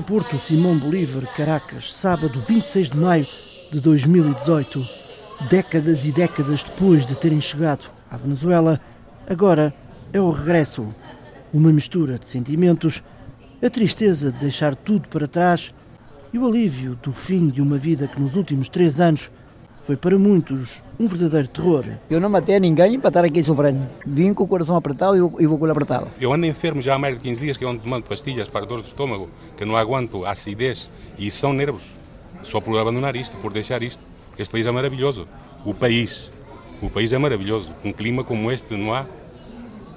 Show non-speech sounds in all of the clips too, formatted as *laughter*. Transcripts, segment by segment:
Aeroporto Simão Bolívar, Caracas, sábado 26 de maio de 2018. Décadas e décadas depois de terem chegado à Venezuela, agora é o regresso. Uma mistura de sentimentos, a tristeza de deixar tudo para trás e o alívio do fim de uma vida que nos últimos três anos foi para muitos um verdadeiro terror. Eu não matei ninguém para estar aqui sofrendo. Vim com o coração apertado e vou com ele apertado. Eu ando enfermo já há mais de 15 dias, que eu ando tomando pastilhas para dor do estômago, que não aguento a acidez e são nervos. Só por abandonar isto, por deixar isto. Porque este país é maravilhoso. O país. O país é maravilhoso. Um clima como este não há.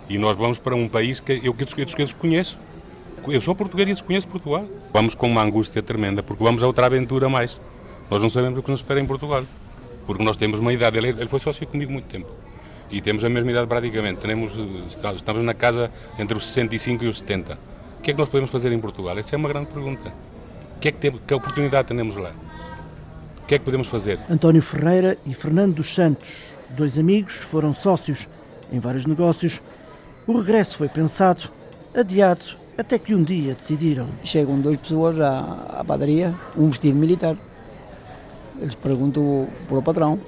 E nós vamos para um país que eu, que eu desconheço. Eu sou português e desconheço Portugal. Vamos com uma angústia tremenda, porque vamos a outra aventura mais. Nós não sabemos o que nos espera em Portugal porque nós temos uma idade, ele, ele foi sócio comigo muito tempo, e temos a mesma idade praticamente, Tenemos, estamos na casa entre os 65 e os 70. O que é que nós podemos fazer em Portugal? Essa é uma grande pergunta. O que, é que, tem, que oportunidade temos lá? O que é que podemos fazer? António Ferreira e Fernando dos Santos, dois amigos, foram sócios em vários negócios. O regresso foi pensado, adiado, até que um dia decidiram. Chegam duas pessoas à, à padaria, um vestido militar eles perguntam para o patrão.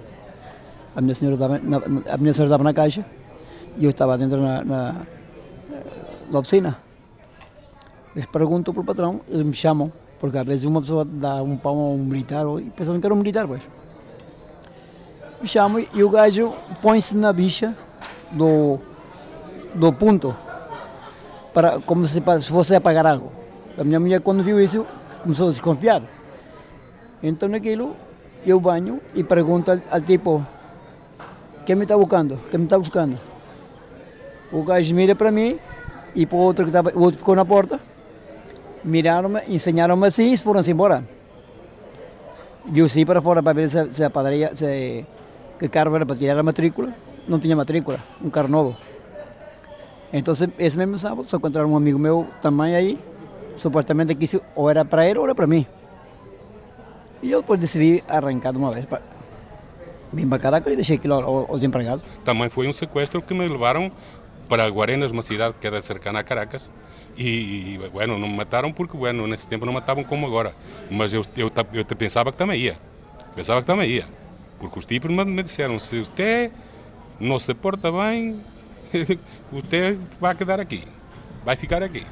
A minha senhora estava na, a minha senhora estava na caixa e eu estava dentro na, na, na oficina. Eles perguntam para o patrão, eles me chamam, porque às vezes uma pessoa dá um pão a um militar e pensam que era um militar, pois. Me chamam e o gajo põe-se na bicha do, do ponto, para, como se, se fosse apagar algo. A minha mulher, quando viu isso, começou a desconfiar. Então, naquilo, eu banho e pergunto al tipo, quem me está buscando? Quem me está buscando? O gajo mira para mim e para o outro que estava, o outro ficou na porta, miraram-me, ensinaram-me assim e foram-se embora. E eu saí para fora para ver se, se a padaria, se, que carro era para tirar a matrícula, não tinha matrícula, um carro novo. Então, esse mesmo sábado, só encontraram um amigo meu também aí, supostamente que ou era para ele ou era para mim. E eu depois decidi arrancar de uma vez. Para... Vim para Caracas e deixei aquilo aos empregados. Também foi um sequestro que me levaram para Guarenas, uma cidade que era cercana a Caracas. E, e bueno, não me mataram porque, bueno, nesse tempo não matavam como agora. Mas eu, eu, eu, pensava que também ia. Pensava que também ia. Porque os tipos me disseram, se você não se porta bem, você vai quedar aqui. Vai ficar aqui.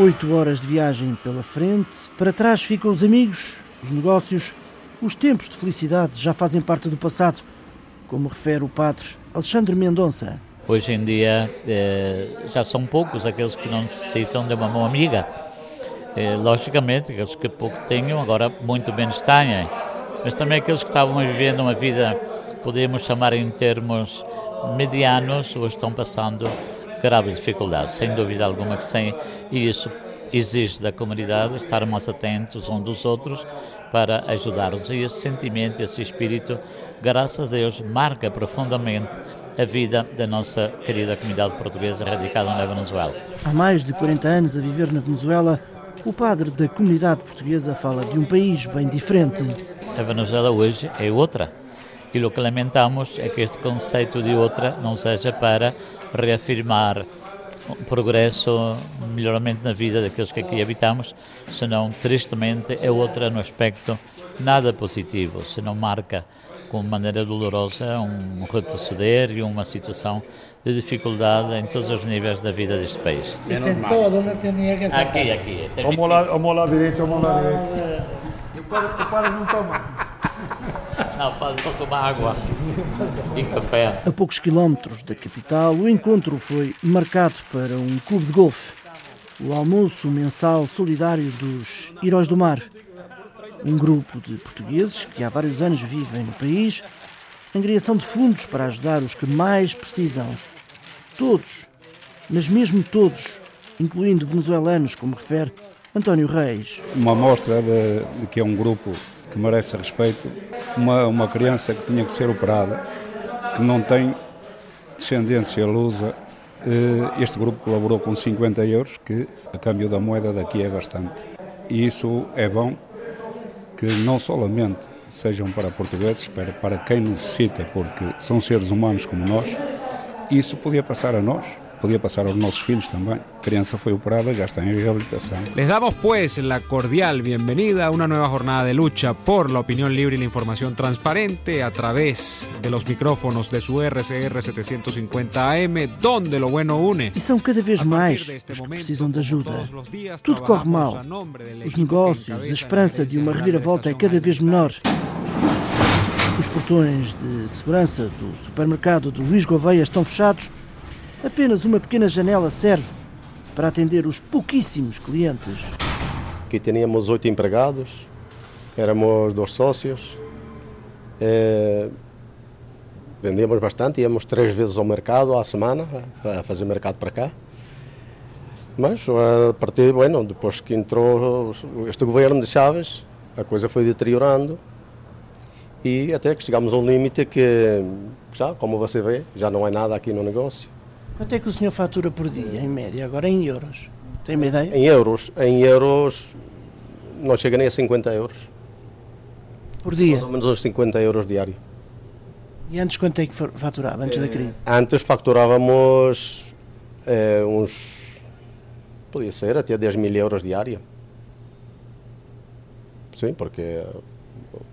Oito horas de viagem pela frente, para trás ficam os amigos, os negócios, os tempos de felicidade já fazem parte do passado, como refere o padre Alexandre Mendonça. Hoje em dia eh, já são poucos aqueles que não necessitam de uma mão amiga. Eh, logicamente, aqueles que pouco tenham, agora muito menos têm. Mas também aqueles que estavam vivendo uma vida, podemos chamar em termos medianos, hoje estão passando graves dificuldades, sem dúvida alguma que sim, e isso exige da comunidade estar mais atentos uns dos outros para ajudar-los. E esse sentimento, esse espírito, graças a Deus, marca profundamente a vida da nossa querida comunidade portuguesa radicada na Venezuela. Há mais de 40 anos a viver na Venezuela, o padre da comunidade portuguesa fala de um país bem diferente. A Venezuela hoje é outra. E o que lamentamos é que este conceito de outra não seja para reafirmar o progresso, o melhoramento na vida daqueles que aqui habitamos, senão, tristemente, é outra no aspecto nada positivo, se não marca com maneira dolorosa um retroceder e uma situação de dificuldade em todos os níveis da vida deste país. Tinha que sentar. Aqui, aqui. Vamos lá, vamos lá direito, vamos lá direito. O padre, o padre não toma. Não, pode só tomar água e café. A poucos quilómetros da capital, o encontro foi marcado para um clube de golfe. O almoço mensal solidário dos Heróis do Mar. Um grupo de portugueses que há vários anos vivem no país, angriação de fundos para ajudar os que mais precisam. Todos, mas mesmo todos, incluindo venezuelanos, como refere António Reis. Uma amostra de, de que é um grupo que merece respeito, uma, uma criança que tinha que ser operada, que não tem descendência lusa, eh, este grupo colaborou com 50 euros, que a câmbio da moeda daqui é bastante. E isso é bom que não solamente sejam para portugueses, para, para quem necessita, porque são seres humanos como nós, isso podia passar a nós, podía pasar aos nosos filhos também. A criança foi operada, já está em reabilitação. Les damos pues la cordial bienvenida a una nueva jornada de lucha por la opinión libre y la información transparente a través de los micrófonos de su RCR 750 AM, donde lo bueno une. E são cada vez mais os que precisam de ajuda. Tudo corre mal. Os negócios, a esperança de uma reviravolta é cada vez menor. Os portões de segurança do supermercado de Luís Gouveia estão fechados Apenas uma pequena janela serve para atender os pouquíssimos clientes. Aqui tínhamos oito empregados, éramos dois sócios, é, vendíamos bastante, íamos três vezes ao mercado à semana, a fazer mercado para cá. Mas a partir, bueno, depois que entrou este governo de Chaves, a coisa foi deteriorando e até que chegámos a um limite que, já, como você vê, já não é nada aqui no negócio. Quanto é que o senhor fatura por dia, em média, agora em euros? Tem uma ideia? Em euros. Em euros não chega nem a 50 euros. Por dia? Mais ou menos uns 50 euros diário. E antes quanto é que faturava, antes é, da crise? Antes faturávamos é, uns, podia ser até 10 mil euros diário. Sim, porque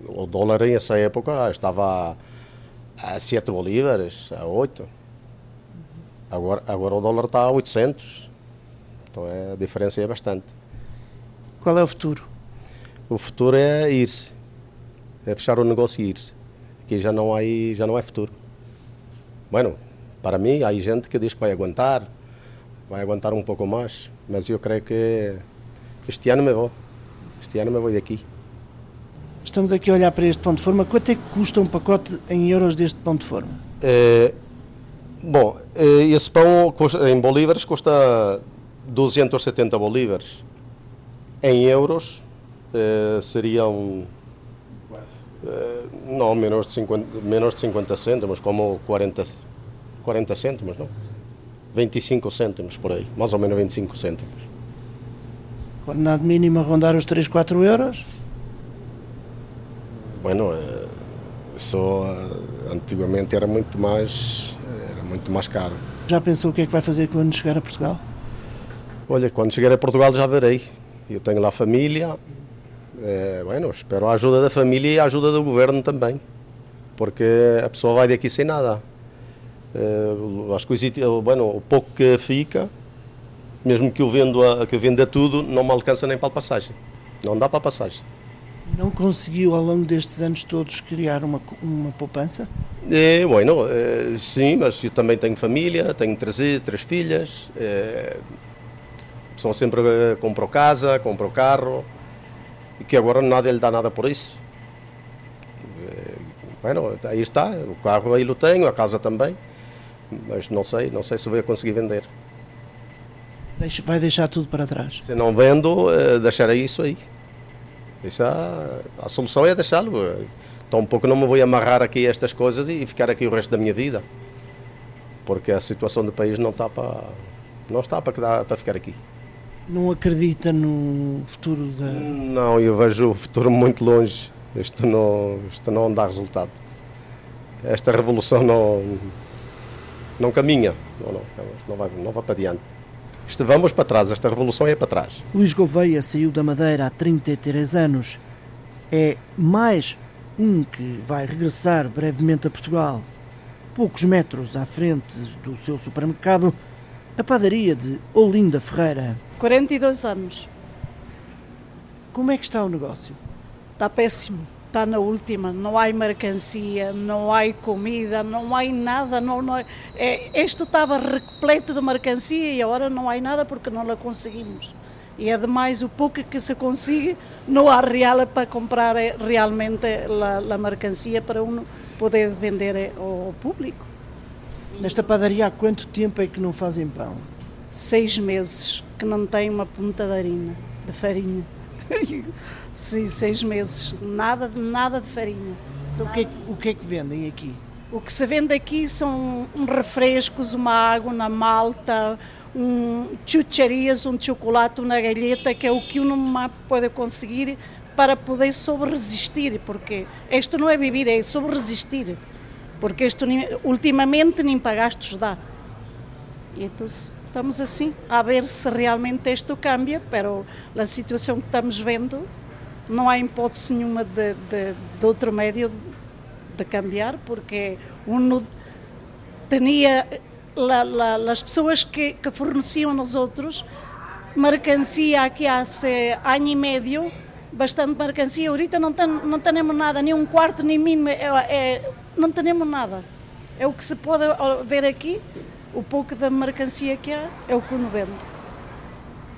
o dólar nessa época estava a 7 bolívares, a 8. Agora, agora o dólar está a 800, então é, a diferença é bastante. Qual é o futuro? O futuro é ir-se, é fechar o negócio e ir-se. Aqui já não, há, já não é futuro. Bueno, para mim, há gente que diz que vai aguentar, vai aguentar um pouco mais, mas eu creio que este ano me vou. Este ano me vou daqui. Estamos aqui a olhar para este ponto de forma. Quanto é que custa um pacote em euros deste ponto de forma? É, Bom, eh, esse pão em bolívares custa 270 bolívares. Em euros eh, seriam eh, não menos de 50, menos de 50 cêntimos, como 40, 40 cêntimos, não? 25 cêntimos por aí, mais ou menos 25 cêntimos. Mínimo a rondar os 3, 4 euros? Bueno, isso antigamente era muito mais muito mais caro. Já pensou o que é que vai fazer quando chegar a Portugal? Olha, quando chegar a Portugal já verei. Eu tenho lá família, é, bueno, espero a ajuda da família e a ajuda do governo também, porque a pessoa vai daqui sem nada. É, as coisas, bueno, o pouco que fica, mesmo que eu, venda tudo, não me alcança nem para a passagem. Não dá para a passagem. Não conseguiu ao longo destes anos todos criar uma, uma poupança? É, bueno, é, sim, mas eu também tenho família, tenho três, três filhas, é, são sempre eh, comprou casa, comprou carro, e que agora nada lhe dá nada por isso. É, bueno, aí está, o carro aí o tenho, a casa também, mas não sei, não sei se vou conseguir vender. Deixa, vai deixar tudo para trás? Se não vendo, é, deixarei isso aí. Isso a, a solução é deixá-lo. Então, um pouco não me vou amarrar aqui a estas coisas e ficar aqui o resto da minha vida. Porque a situação do país não está para, não está para, para ficar aqui. Não acredita no futuro da. Não, eu vejo o futuro muito longe. Isto não, isto não dá resultado. Esta revolução não, não caminha, não, não, não, vai, não vai para diante. Isto vamos para trás, esta revolução é para trás. Luís Gouveia saiu da Madeira há 33 anos. É mais um que vai regressar brevemente a Portugal. Poucos metros à frente do seu supermercado, a padaria de Olinda Ferreira. 42 anos. Como é que está o negócio? Está péssimo está na última, não há mercancia, não há comida, não há nada, não, não é, isto estava repleto de mercancia e agora não há nada porque não a conseguimos. E ademais o pouco que se consegue não há real para comprar eh, realmente a, a mercancia para um poder vender eh, ao público. Nesta padaria há quanto tempo é que não fazem pão? Seis meses que não tem uma ponta de farinha. *laughs* Sim, seis meses. Nada, nada de farinha. Então o que, é, o que é que vendem aqui? O que se vende aqui são refrescos, uma água, uma malta, um chucharias, um chocolate, uma galheta, que é o que uma pode conseguir para poder sobre-resistir, porque isto não é viver, é sobre-resistir. porque isto ultimamente nem pagaste dá. E então estamos assim, a ver se realmente isto cambia, pero a situação que estamos vendo não há hipótese nenhuma de, de, de outro médio de cambiar, porque uno tinha la, la, as pessoas que, que forneciam nos outros mercancia aqui há ano e meio, bastante mercancia. Ahorita não, tem, não temos nada, nem um quarto, nem mínimo, é, é, não temos nada. É o que se pode ver aqui, o pouco da mercancia que há, é o que uno vende.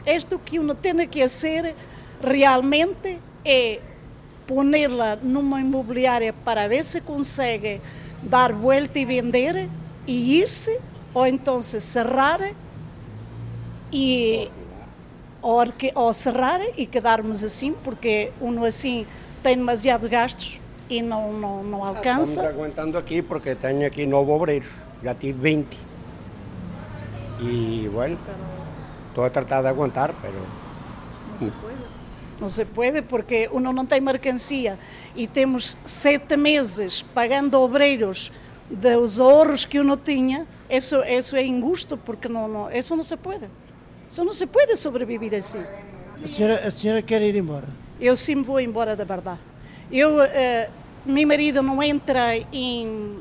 Isto que uno tem que fazer realmente é pô-la numa imobiliária para ver se consegue dar volta e vender e ir-se, ou então cerrar e ou, ou cerrar e quedarmos assim, porque uno assim tem demasiado gastos e não, não, não alcança. Estamos aguentando aqui porque tenho aqui nove obreiros, já tive 20. E, bueno, estou a tratar de aguentar, pero... Não se pode. Não se pode porque uno não tem mercancia e temos sete meses pagando obreiros dos ahorros que uno tinha, isso, isso é injusto porque não, não, isso não se pode. Isso não se pode sobreviver assim. A senhora, a senhora quer ir embora? Eu sim vou embora da verdade. Eu, uh, meu marido não entra em,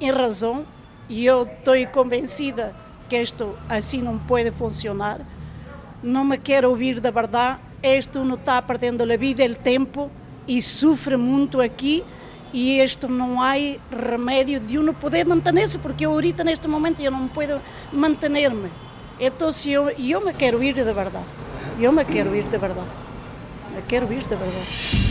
em razão e eu estou convencida que isto assim não pode funcionar. Não me quero ouvir da verdade. Isto não está perdendo a vida, o tempo e sofre muito aqui e isto não há remédio de uno poder manter-se, porque eu ahorita neste momento eu não posso manter-me. Então, se eu, eu me quero ir de verdade. Eu me quero ir de verdade. Me quero ir de verdade.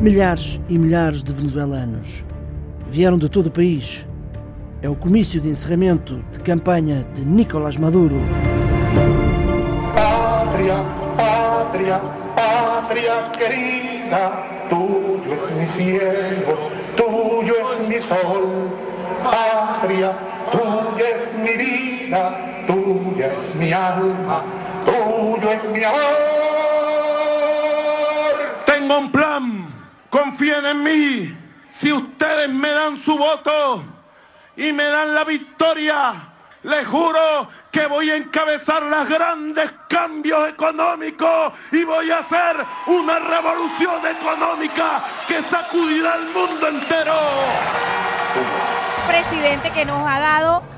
Milhares e milhares de venezuelanos vieram de todo o país. É o comício de encerramento de campanha de Nicolás Maduro. Pátria, pátria, pátria querida. Tuyo es mi cielo, tuyo es mi sol, patria, tuya es mi vida, tuya es mi alma, tuyo es mi amor. Tengo un plan, confíen en mí. Si ustedes me dan su voto y me dan la victoria, les juro que voy a encabezar los grandes cambios económicos y voy a hacer una revolución económica que sacudirá al mundo entero. Presidente que nos ha dado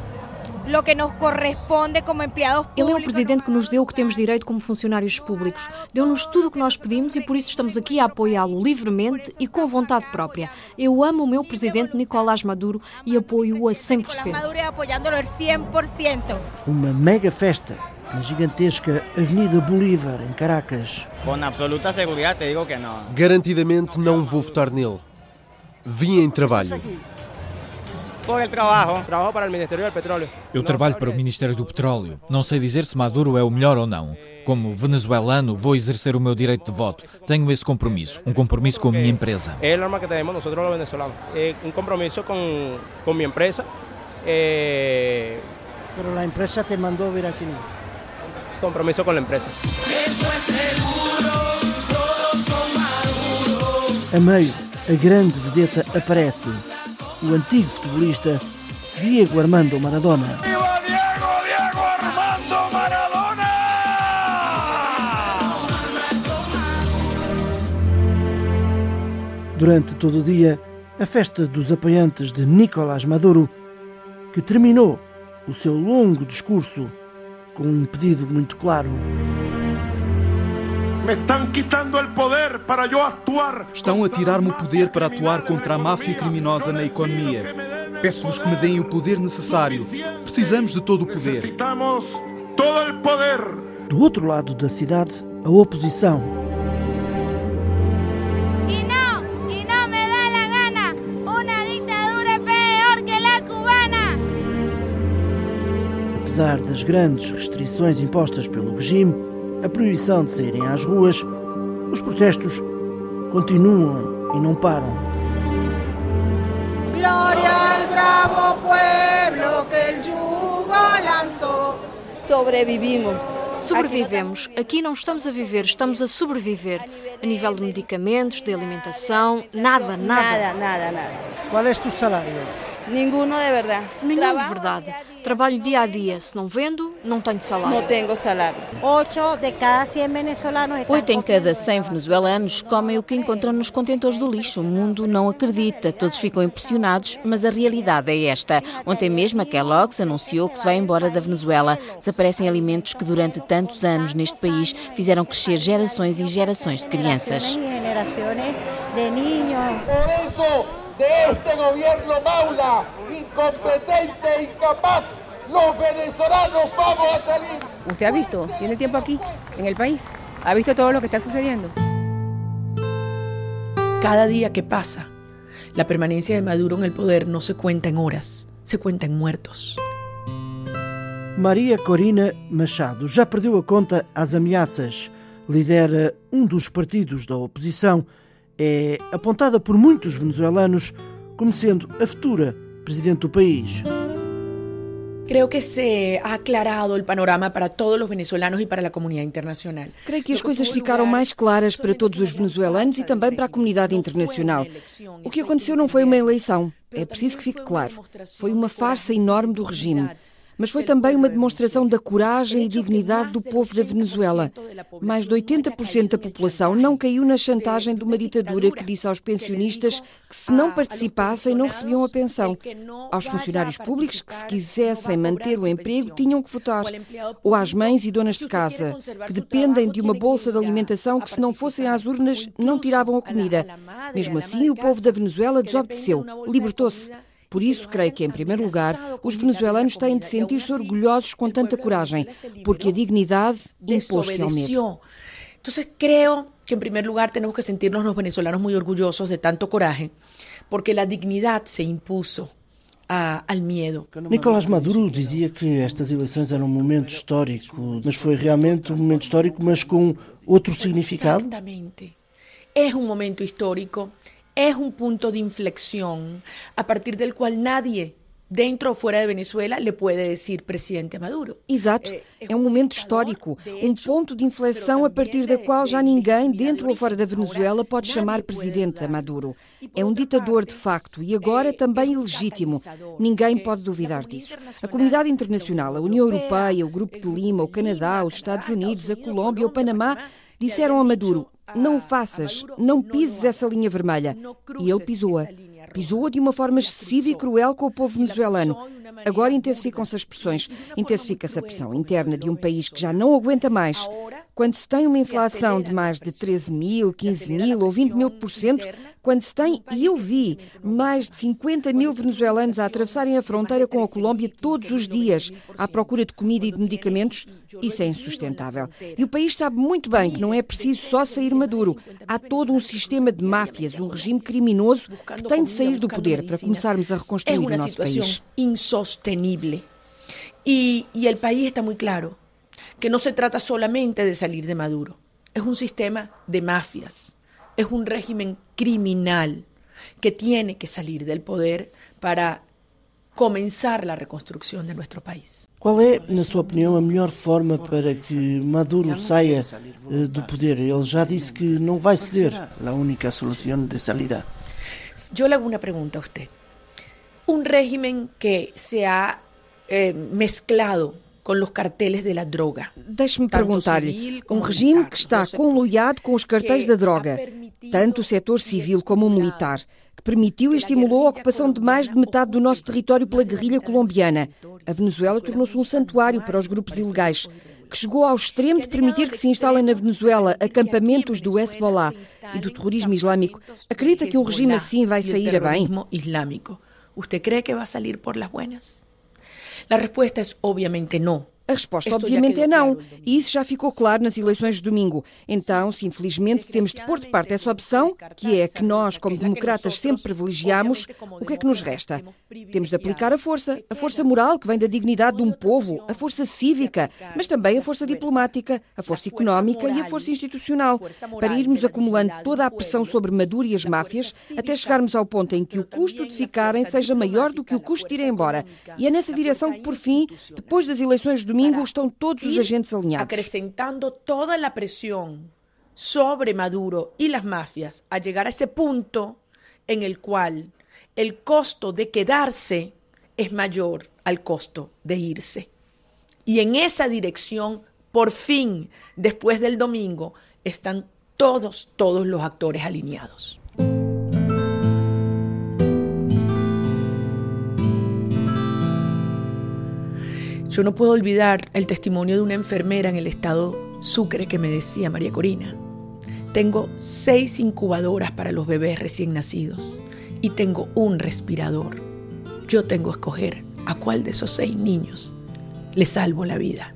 Ele é o presidente que nos deu o que temos direito como funcionários públicos. Deu-nos tudo o que nós pedimos e por isso estamos aqui a apoiá-lo livremente e com vontade própria. Eu amo o meu presidente Nicolás Maduro e apoio-o a 100%. Maduro apoiando-o 100%. Uma mega festa na gigantesca Avenida Bolívar, em Caracas. Com absoluta segurança, te digo que não. Garantidamente não vou votar nele. Vim em trabalho. Eu trabalho para o Ministério do Petróleo. Não sei dizer se Maduro é o melhor ou não. Como venezuelano, vou exercer o meu direito de voto. Tenho esse compromisso, um compromisso com a minha empresa. É a arma que temos nós, os venezolanos. É um compromisso com, com minha empresa. É... Pero a empresa te mandou vir aqui. Compromisso com a empresa. A meio, a grande vedeta aparece o antigo futebolista Diego Armando Maradona. ¡Viva Diego, Diego Armando Maradona! Durante todo o dia, a festa dos apoiantes de Nicolás Maduro, que terminou o seu longo discurso com um pedido muito claro. Me estão quitando o poder para eu atuar. Estão a tirar-me o poder para atuar contra a máfia criminosa na economia. Peço-vos que me deem o poder necessário. Precisamos de todo o poder. Necessitamos todo o poder. Do outro lado da cidade, a oposição. E não, e não me dá la gana. Uma ditadura é pior que a cubana. Apesar das grandes restrições impostas pelo regime, a proibição de saírem às ruas, os protestos continuam e não param. Glória ao bravo pueblo que el yugo lançou. Sobrevivimos. Sobrevivemos. Aqui não estamos a viver, estamos a sobreviver. A nível de medicamentos, de alimentação, nada, nada. Nada, nada, nada. Qual é o teu salário? Ninguno de verdade. Nenhum de verdade. Trabalho dia a dia. Se não vendo, não tenho salário. Não tenho salário. Oito de cada 100 venezolanos Oito em cada 100 venezuelanos comem o que encontram nos contentores do lixo. O mundo não acredita, todos ficam impressionados, mas a realidade é esta. Ontem mesmo a Kellogg's anunciou que se vai embora da Venezuela. Desaparecem alimentos que durante tantos anos neste país fizeram crescer gerações e gerações de crianças. Por eso, de este gobierno Maula, incompetente e incapaz, los venezolanos vamos a salir. ¿Usted ha visto? ¿Tiene tiempo aquí, en el país? ¿Ha visto todo lo que está sucediendo? Cada día que pasa, la permanencia de Maduro en el poder no se cuenta en horas, se cuenta en muertos. Maria Corina Machado já perdeu a conta às ameaças. Lidera um dos partidos da oposição. É apontada por muitos venezuelanos como sendo a futura presidente do país. Creo que se ha aclarado el panorama para todos los venezolanos y para la comunidad internacional. Creio que as coisas ficaram mais claras para todos os venezuelanos e também para a comunidade internacional. O que aconteceu não foi uma eleição, é preciso que fique claro. Foi uma farsa enorme do regime. Mas foi também uma demonstração da coragem e dignidade do povo da Venezuela. Mais de 80% da população não caiu na chantagem de uma ditadura que disse aos pensionistas que se não participassem não recebiam a pensão. Aos funcionários públicos que se quisessem manter o emprego tinham que votar. Ou às mães e donas de casa que dependem de uma bolsa de alimentação que se não fossem às urnas não tiravam a comida. Mesmo assim, o povo da Venezuela desobedeceu, libertou-se. Por isso, creio que, em primeiro lugar, os venezuelanos têm de sentir-se orgulhosos com tanta coragem, porque a dignidade impôs-se ao medo. Entonces creo que en primer lugar tenemos que sentirnos los venezolanos muy orgullosos de tanto coraje, porque la dignidad se impuso a, al miedo. Nicolás Maduro dizia que estas eleições eram um momento histórico, mas foi realmente um momento histórico, mas com outro significado? Exactamente. Es un momento histórico, es un punto de inflexión a partir del cual nadie dentro o fuera de Venezuela le puede decir presidente a Maduro. Exato, é um momento histórico, um ponto de inflexão a partir da qual já ninguém, dentro ou fora da Venezuela, pode chamar presidente a Maduro. É um ditador de facto e agora também ilegítimo. Ninguém pode duvidar disso. A comunidade internacional, a União Europeia, o Grupo de Lima, o Canadá, os Estados Unidos, a Colômbia, o Panamá, disseram a Maduro: não o faças, não pises essa linha vermelha. E ele pisou-a. Pisou-a de uma forma excessiva e cruel com o povo venezuelano. Agora intensificam-se as pressões, intensifica-se a pressão interna de um país que já não aguenta mais. Quando se tem uma inflação de mais de 13 mil, 15 mil ou 20 mil por cento, quando se tem, e eu vi, mais de 50 mil venezuelanos a atravessarem a fronteira com a Colômbia todos os dias à procura de comida e de medicamentos, isso é insustentável. E o país sabe muito bem que não é preciso só sair maduro. Há todo um sistema de máfias, um regime criminoso que tem de sair do poder para começarmos a reconstruir o nosso país. insostenible. Y, y el país está muy claro que no se trata solamente de salir de Maduro. Es un sistema de mafias, es un régimen criminal que tiene que salir del poder para comenzar la reconstrucción de nuestro país. Qual é, na sua opinião, a melhor forma para que Maduro saia eh, do poder? Ele já disse que não vai ceder. La única solución de salida. Yo le hago una pregunta a usted. Un régimen que se ha eh, mezclado com os carteles da droga. Deixe-me perguntar-lhe, um regime que está conluiado com os cartéis da droga, tanto o setor civil como o militar, que permitiu e estimulou a ocupação de mais de metade do nosso território pela guerrilha colombiana. A Venezuela tornou-se um santuário para os grupos ilegais, que chegou ao extremo de permitir que se instalem na Venezuela acampamentos do Hezbollah e do terrorismo islâmico. Acredita que um regime assim vai sair a bem? Islâmico. ¿Usted cree que va a salir por las buenas? La respuesta es obviamente no. A resposta, obviamente, é não. E isso já ficou claro nas eleições de domingo. Então, se infelizmente temos de pôr de parte essa opção, que é a que nós, como democratas, sempre privilegiamos, o que é que nos resta? Temos de aplicar a força, a força moral que vem da dignidade de um povo, a força cívica, mas também a força diplomática, a força económica e a força institucional, para irmos acumulando toda a pressão sobre Maduro e as máfias, até chegarmos ao ponto em que o custo de ficarem seja maior do que o custo de ir embora. E é nessa direção que, por fim, depois das eleições de domingo, domingo estão todos os agentes alinhados. Acrescentando toda a pressão sobre Maduro e as máfias a chegar a esse ponto em el cual el costo de quedarse es mayor al costo de irse. Y en esa dirección, por fin, después del domingo, están todos, todos los actores alineados. Yo no puedo olvidar el testimonio de una enfermera en el estado Sucre que me decía, María Corina, tengo seis incubadoras para los bebés recién nacidos y tengo un respirador. Yo tengo que escoger a cuál de esos seis niños le salvo la vida.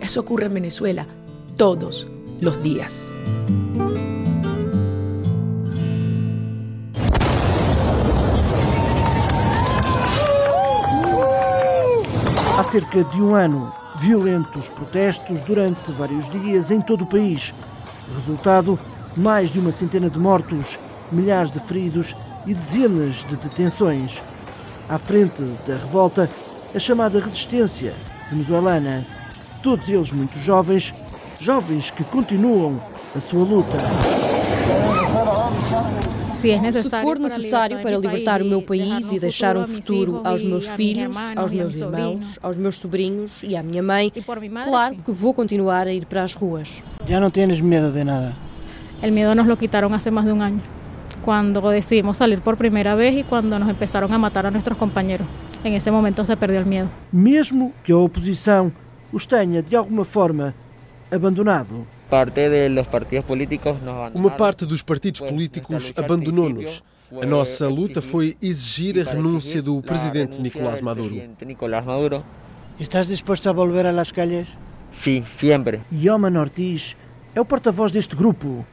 Eso ocurre en Venezuela todos los días. Cerca de um ano, violentos protestos durante vários dias em todo o país. Resultado: mais de uma centena de mortos, milhares de feridos e dezenas de detenções. À frente da revolta, a chamada resistência venezuelana. Todos eles muito jovens, jovens que continuam a sua luta. Se for necessário para libertar o meu país e deixar um futuro aos meus filhos, aos meus irmãos, aos meus sobrinhos e à minha mãe, claro que vou continuar a ir para as ruas. Já não tens medo de nada? El miedo nos lo quitaron hace más de un año, cuando decidimos salir por primera vez y cuando nos empezaron a matar a nuestros compañeros. En ese momento se perdió el miedo. Mesmo que a oposição os tenha de alguma forma abandonado. Uma parte dos partidos políticos abandonou-nos. A nossa luta foi exigir a renúncia do presidente Nicolás Maduro. ¿Estás dispuesto a volver a las calles? Sí, siempre. Yoman Ortiz é o porta-voz deste grupo.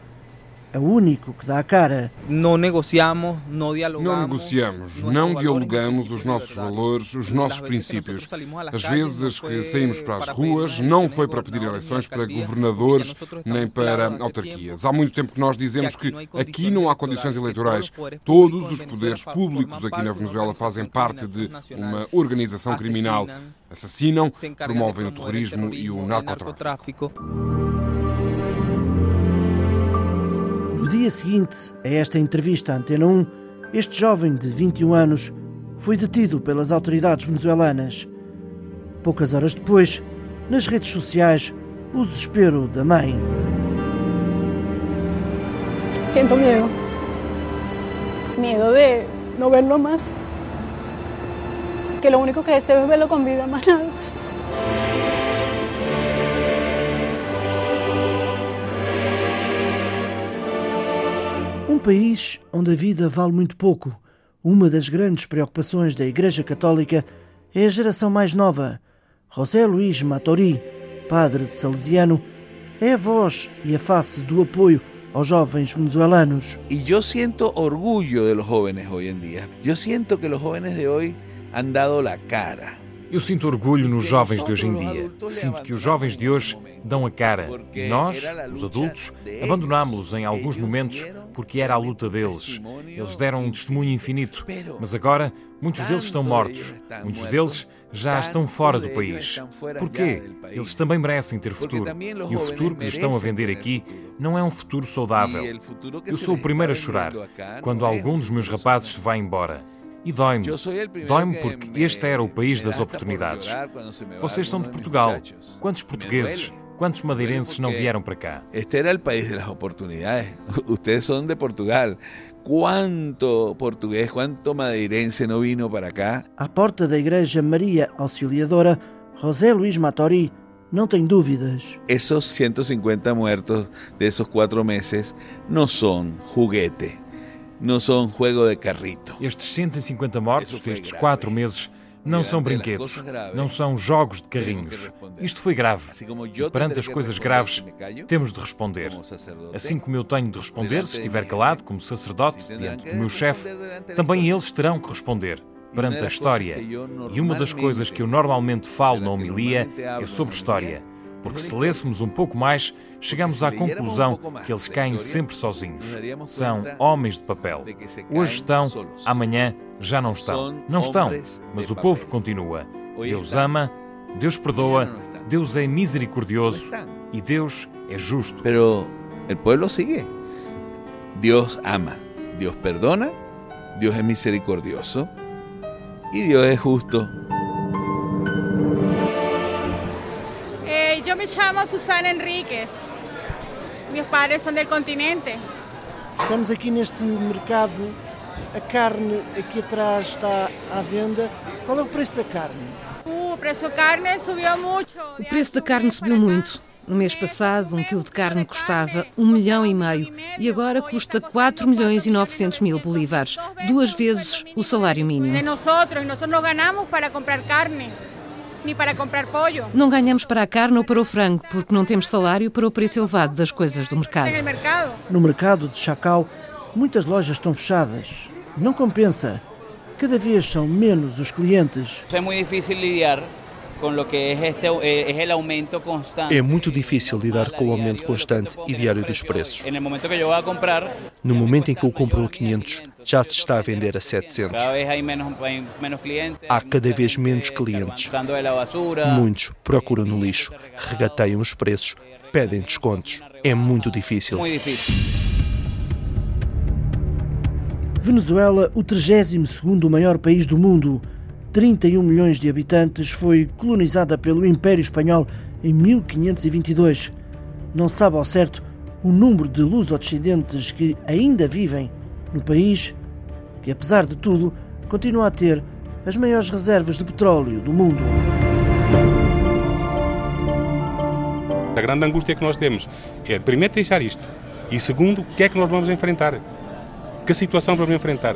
É o único que dá a cara. Não negociamos, não dialogamos. Não negociamos, não dialogamos os nossos valores, os nossos princípios. As vezes que saímos para as ruas não foi para pedir eleições para governadores nem para autarquias. Há muito tempo que nós dizemos que aqui não há condições eleitorais. Todos os poderes públicos aqui na Venezuela fazem parte de uma organização criminal. Assassinam, promovem o terrorismo e o narcotráfico. No dia seguinte a esta entrevista à Antena 1, este jovem de 21 anos foi detido pelas autoridades venezuelanas. Poucas horas depois, nas redes sociais, o desespero da mãe. Siento miedo. Miedo de no verlo más. Que lo único que deseo es verlo con vida, más nada. Um país onde a vida vale muito pouco. Uma das grandes preocupações da Igreja Católica é a geração mais nova. José Luís Matori, padre salesiano, é a voz e a face do apoio aos jovens venezuelanos. Y yo siento orgullo de los jóvenes hoy en día. Yo siento que los jóvenes de hoy han dado la cara. Eu sinto orgulho nos jovens de hoje em dia. Sinto que os jovens de hoje dão a cara. E nós, os adultos, abandonámos-los em alguns momentos porque era a luta deles. Eles deram um testemunho infinito, mas agora muitos deles estão mortos. Muitos deles já estão fora do país. Porquê? Eles também merecem ter futuro. E o futuro que lhes estão a vender aqui não é um futuro saudável. Eu sou o primeiro a chorar quando algum dos meus rapazes se vai embora. E dói-me. Dói-me porque este era o país das oportunidades. Vocês são de Portugal. Quantos portugueses, quantos madeirenses não vieram para cá? Este era el país de las oportunidades. *laughs* Ustedes son de Portugal. ¿Cuánto portugués, cuánto madeirense no vino para cá? À porta da Igreja Maria Auxiliadora, José Luís Matori não tem dúvidas. Esos 150 muertos de esos cuatro meses no son juguete. não são jogo de carrito. Estes 150 mortos destes quatro meses não são brinquedos, não são jogos de carrinhos. Isto foi grave. E perante as coisas graves, temos de responder. Assim como eu tenho de responder se estiver calado, como sacerdote, diante do meu chefe, também eles terão que responder perante a história. E uma das coisas que eu normalmente falo na homilia é sobre história porque se lêssemos um pouco mais, chegamos à conclusão que eles caem sempre sozinhos. São homens de papel. Hoje estão, amanhã já não estão. Não estão, mas o povo continua. Deus ama, Deus perdoa, Deus é misericordioso e Deus é justo. Pero el pueblo sigue. Deus ama, Deus perdona, Deus é misericordioso e Deus é justo. Me llamo Susana Enríquez. Meus pais são do continente. Estamos aqui neste mercado. A carne aqui atrás está à venda. Qual é o preço da carne? Uh, o preço da carne subiu muito. O preço da carne subiu muito. No mês passado, um quilo de carne custava um milhão e meio e agora custa 4 milhões e 900 mil bolívares, duas vezes o salário mínimo. De nós, nós não ganhamos para comprar carne nem para comprar pollo. Não ganhamos para a carne ou para o frango, porque não temos salário para o preço elevado das coisas do mercado. No mercado de Chacal, muitas lojas estão fechadas. Não compensa. Cada vez são menos os clientes. É muito difícil lidar é muito difícil lidar com o aumento constante e diário dos preços. No momento em que eu compro a 500, já se está a vender a 700. Há cada vez menos clientes. Muitos procuram no lixo, regateiam os preços, pedem descontos. É muito difícil. Venezuela, o 32º maior país do mundo, 31 milhões de habitantes, foi colonizada pelo Império Espanhol em 1522. Não sabe ao certo o número de luso-descendentes que ainda vivem no país, que apesar de tudo continua a ter as maiores reservas de petróleo do mundo. A grande angústia que nós temos é, primeiro, deixar isto. E segundo, o que é que nós vamos enfrentar? Que situação vamos enfrentar?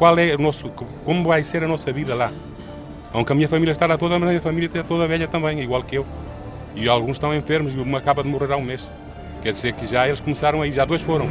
Qual é o nosso, como vai ser a nossa vida lá. Aunque a minha família está lá toda, mas a minha família está toda velha também, igual que eu. E alguns estão enfermos e uma acaba de morrer há um mês. Quer dizer que já eles começaram aí, já dois foram.